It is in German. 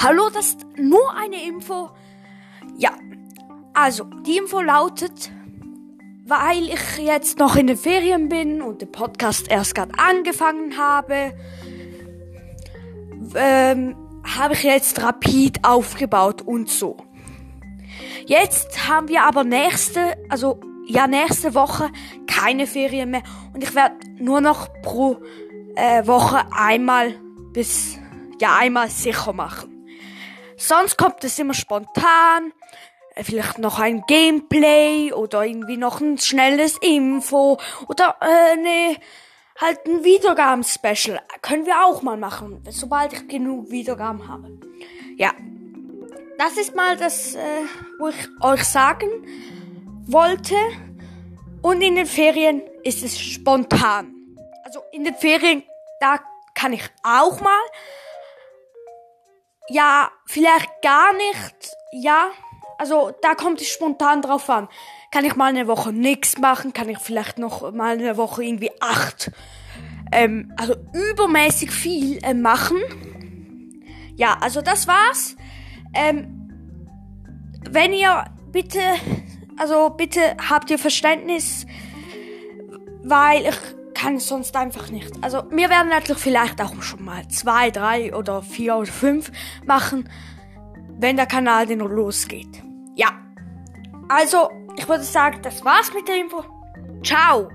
Hallo, das ist nur eine Info. Ja, also die Info lautet, weil ich jetzt noch in den Ferien bin und den Podcast erst gerade angefangen habe, ähm, habe ich jetzt rapid aufgebaut und so. Jetzt haben wir aber nächste, also ja nächste Woche keine Ferien mehr und ich werde nur noch pro äh, Woche einmal bis ja einmal sicher machen. Sonst kommt es immer spontan, äh, vielleicht noch ein Gameplay oder irgendwie noch ein schnelles Info oder äh, ne halt ein Wiedergaben-Special können wir auch mal machen, sobald ich genug Wiedergaben habe. Ja, das ist mal das, äh, wo ich euch sagen wollte. Und in den Ferien ist es spontan. Also in den Ferien, da kann ich auch mal. Ja, vielleicht gar nicht. Ja, also da kommt es spontan drauf an. Kann ich mal eine Woche nichts machen? Kann ich vielleicht noch mal eine Woche irgendwie acht, ähm, also übermäßig viel äh, machen? Ja, also das war's. Ähm, wenn ihr bitte, also bitte habt ihr Verständnis, weil ich kann es sonst einfach nicht. Also wir werden natürlich vielleicht auch schon mal zwei, drei oder vier oder fünf machen, wenn der Kanal denn losgeht. Ja. Also, ich würde sagen, das war's mit der Info. Ciao.